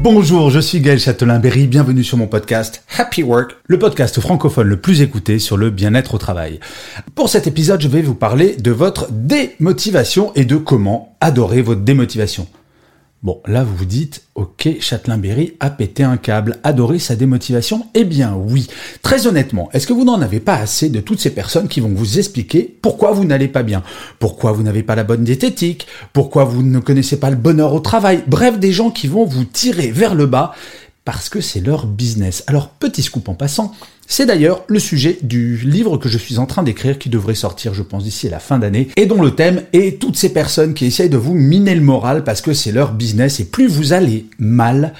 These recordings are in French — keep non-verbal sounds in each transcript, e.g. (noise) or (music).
Bonjour, je suis Gaël Châtelain-Berry, bienvenue sur mon podcast Happy Work, le podcast francophone le plus écouté sur le bien-être au travail. Pour cet épisode, je vais vous parler de votre démotivation et de comment adorer votre démotivation. Bon, là vous vous dites, ok, Châtelain-Berry a pété un câble, adoré sa démotivation Eh bien oui. Très honnêtement, est-ce que vous n'en avez pas assez de toutes ces personnes qui vont vous expliquer pourquoi vous n'allez pas bien, pourquoi vous n'avez pas la bonne diététique, pourquoi vous ne connaissez pas le bonheur au travail, bref, des gens qui vont vous tirer vers le bas parce que c'est leur business. Alors, petit scoop en passant, c'est d'ailleurs le sujet du livre que je suis en train d'écrire qui devrait sortir, je pense, d'ici la fin d'année et dont le thème est toutes ces personnes qui essayent de vous miner le moral parce que c'est leur business et plus vous allez mal,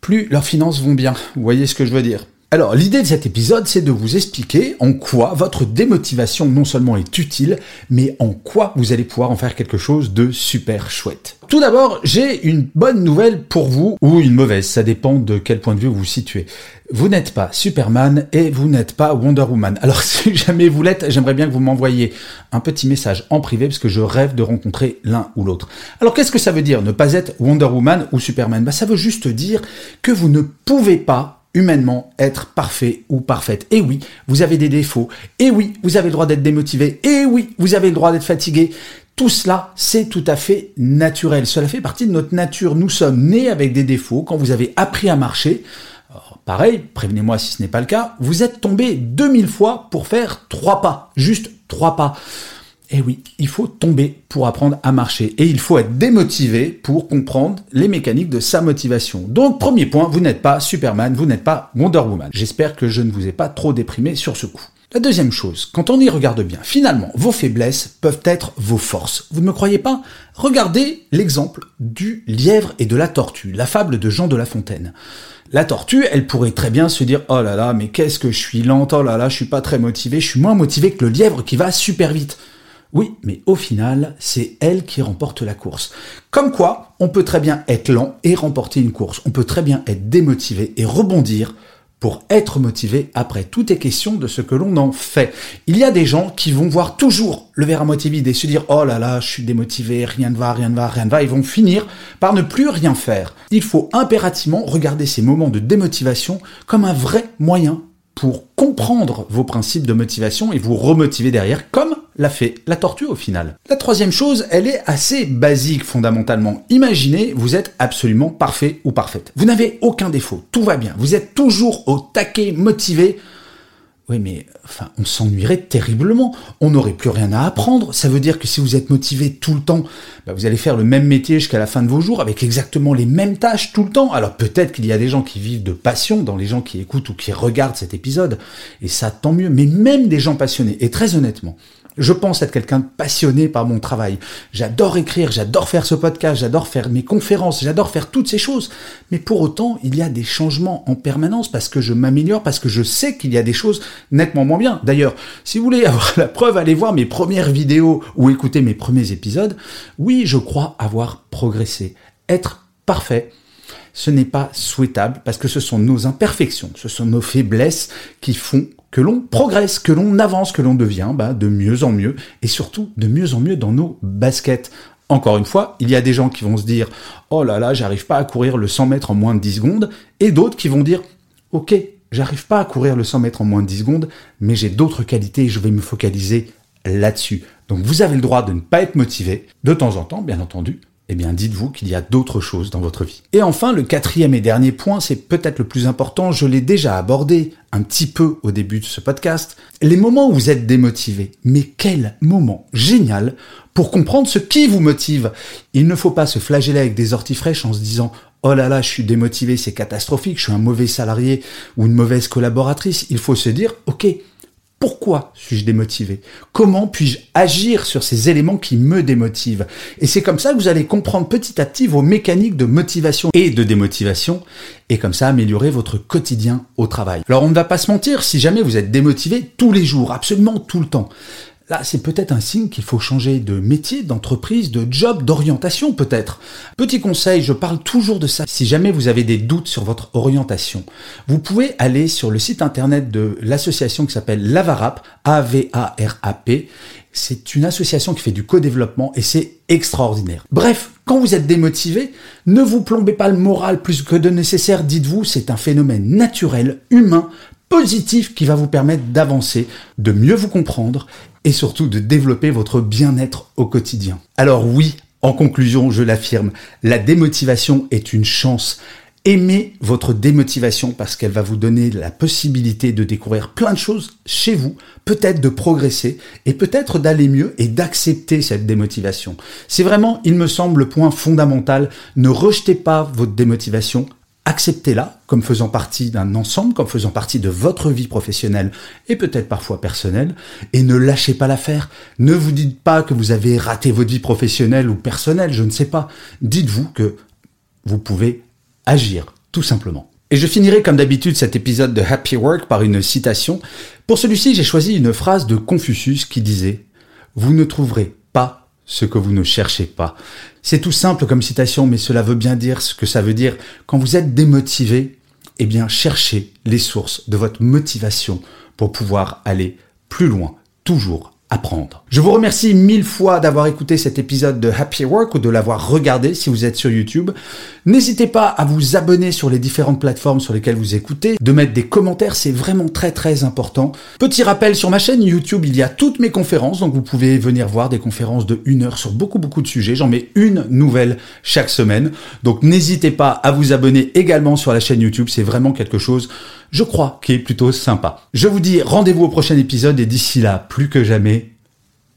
plus leurs finances vont bien. Vous voyez ce que je veux dire? Alors, l'idée de cet épisode, c'est de vous expliquer en quoi votre démotivation non seulement est utile, mais en quoi vous allez pouvoir en faire quelque chose de super chouette. Tout d'abord, j'ai une bonne nouvelle pour vous, ou une mauvaise, ça dépend de quel point de vue vous vous situez. Vous n'êtes pas Superman et vous n'êtes pas Wonder Woman. Alors (laughs) si jamais vous l'êtes, j'aimerais bien que vous m'envoyiez un petit message en privé parce que je rêve de rencontrer l'un ou l'autre. Alors qu'est-ce que ça veut dire ne pas être Wonder Woman ou Superman? Bah, Ça veut juste dire que vous ne pouvez pas humainement être parfait ou parfaite. Et oui, vous avez des défauts. Et oui, vous avez le droit d'être démotivé. Et oui, vous avez le droit d'être fatigué. Tout cela, c'est tout à fait naturel. Cela fait partie de notre nature. Nous sommes nés avec des défauts. Quand vous avez appris à marcher, pareil, prévenez-moi si ce n'est pas le cas, vous êtes tombé 2000 fois pour faire trois pas. Juste trois pas. Eh oui, il faut tomber pour apprendre à marcher et il faut être démotivé pour comprendre les mécaniques de sa motivation. Donc premier point, vous n'êtes pas Superman, vous n'êtes pas Wonder Woman. J'espère que je ne vous ai pas trop déprimé sur ce coup. La deuxième chose, quand on y regarde bien, finalement, vos faiblesses peuvent être vos forces. Vous ne me croyez pas? Regardez l'exemple du lièvre et de la tortue, la fable de Jean de La Fontaine. La tortue, elle pourrait très bien se dire "Oh là là, mais qu'est-ce que je suis lente, oh là là, je suis pas très motivé, je suis moins motivé que le lièvre qui va super vite." Oui, mais au final, c'est elle qui remporte la course. Comme quoi, on peut très bien être lent et remporter une course. On peut très bien être démotivé et rebondir pour être motivé après. Tout est question de ce que l'on en fait. Il y a des gens qui vont voir toujours le verre à moitié vide et se dire oh là là, je suis démotivé, rien ne va, rien ne va, rien ne va. Ils vont finir par ne plus rien faire. Il faut impérativement regarder ces moments de démotivation comme un vrai moyen pour comprendre vos principes de motivation et vous remotiver derrière, comme l'a fait la tortue au final. La troisième chose, elle est assez basique fondamentalement. Imaginez, vous êtes absolument parfait ou parfaite. Vous n'avez aucun défaut, tout va bien, vous êtes toujours au taquet motivé, oui, mais enfin, on s'ennuierait terriblement. On n'aurait plus rien à apprendre. Ça veut dire que si vous êtes motivé tout le temps, bah, vous allez faire le même métier jusqu'à la fin de vos jours avec exactement les mêmes tâches tout le temps. Alors peut-être qu'il y a des gens qui vivent de passion dans les gens qui écoutent ou qui regardent cet épisode. Et ça, tant mieux. Mais même des gens passionnés. Et très honnêtement, je pense être quelqu'un de passionné par mon travail. J'adore écrire, j'adore faire ce podcast, j'adore faire mes conférences, j'adore faire toutes ces choses. Mais pour autant, il y a des changements en permanence parce que je m'améliore, parce que je sais qu'il y a des choses nettement moins bien. D'ailleurs, si vous voulez (laughs) avoir la preuve, allez voir mes premières vidéos ou écouter mes premiers épisodes. Oui, je crois avoir progressé. Être parfait, ce n'est pas souhaitable parce que ce sont nos imperfections, ce sont nos faiblesses qui font que l'on progresse, que l'on avance, que l'on devient bah, de mieux en mieux, et surtout de mieux en mieux dans nos baskets. Encore une fois, il y a des gens qui vont se dire Oh là là, j'arrive pas à courir le 100 mètres en moins de 10 secondes, et d'autres qui vont dire Ok, j'arrive pas à courir le 100 mètres en moins de 10 secondes, mais j'ai d'autres qualités et je vais me focaliser là-dessus. Donc vous avez le droit de ne pas être motivé, de temps en temps, bien entendu, eh bien dites-vous qu'il y a d'autres choses dans votre vie. Et enfin, le quatrième et dernier point, c'est peut-être le plus important, je l'ai déjà abordé un petit peu au début de ce podcast, les moments où vous êtes démotivé. Mais quel moment génial pour comprendre ce qui vous motive. Il ne faut pas se flageller avec des orties fraîches en se disant oh là là, je suis démotivé, c'est catastrophique, je suis un mauvais salarié ou une mauvaise collaboratrice. Il faut se dire, ok, Pourquoi suis-je démotivé? Comment puis-je agir sur ces éléments qui me démotivent? Et c'est comme ça que vous allez comprendre petit à petit vos mécaniques de motivation et de démotivation, et comme ça améliorer votre quotidien au travail. Alors on ne va pas se mentir, si jamais vous êtes démotivé tous les jours, absolument tout le temps, Là, c'est peut-être un signe qu'il faut changer de métier, d'entreprise, de job, d'orientation peut-être. Petit conseil, je parle toujours de ça. Si jamais vous avez des doutes sur votre orientation, vous pouvez aller sur le site internet de l'association qui s'appelle Lavarap, A-V-A-R-A-P. C'est une association qui fait du co-développement et c'est extraordinaire. Bref, quand vous êtes démotivé, ne vous plombez pas le moral plus que de nécessaire, dites-vous, c'est un phénomène naturel, humain, positif qui va vous permettre d'avancer, de mieux vous comprendre et surtout de développer votre bien-être au quotidien. Alors oui, en conclusion, je l'affirme, la démotivation est une chance. Aimez votre démotivation parce qu'elle va vous donner la possibilité de découvrir plein de choses chez vous, peut-être de progresser et peut-être d'aller mieux et d'accepter cette démotivation. C'est vraiment, il me semble, le point fondamental. Ne rejetez pas votre démotivation, acceptez-la comme faisant partie d'un ensemble, comme faisant partie de votre vie professionnelle et peut-être parfois personnelle, et ne lâchez pas l'affaire. Ne vous dites pas que vous avez raté votre vie professionnelle ou personnelle, je ne sais pas. Dites-vous que vous pouvez agir, tout simplement. Et je finirai comme d'habitude cet épisode de Happy Work par une citation. Pour celui-ci, j'ai choisi une phrase de Confucius qui disait ⁇ Vous ne trouverez ce que vous ne cherchez pas. C'est tout simple comme citation, mais cela veut bien dire ce que ça veut dire. Quand vous êtes démotivé, eh bien, cherchez les sources de votre motivation pour pouvoir aller plus loin, toujours Je vous remercie mille fois d'avoir écouté cet épisode de Happy Work ou de l'avoir regardé si vous êtes sur YouTube. N'hésitez pas à vous abonner sur les différentes plateformes sur lesquelles vous écoutez, de mettre des commentaires, c'est vraiment très très important. Petit rappel, sur ma chaîne YouTube, il y a toutes mes conférences, donc vous pouvez venir voir des conférences de une heure sur beaucoup beaucoup de sujets. J'en mets une nouvelle chaque semaine. Donc n'hésitez pas à vous abonner également sur la chaîne YouTube, c'est vraiment quelque chose je crois, qui est plutôt sympa. Je vous dis rendez-vous au prochain épisode et d'ici là, plus que jamais,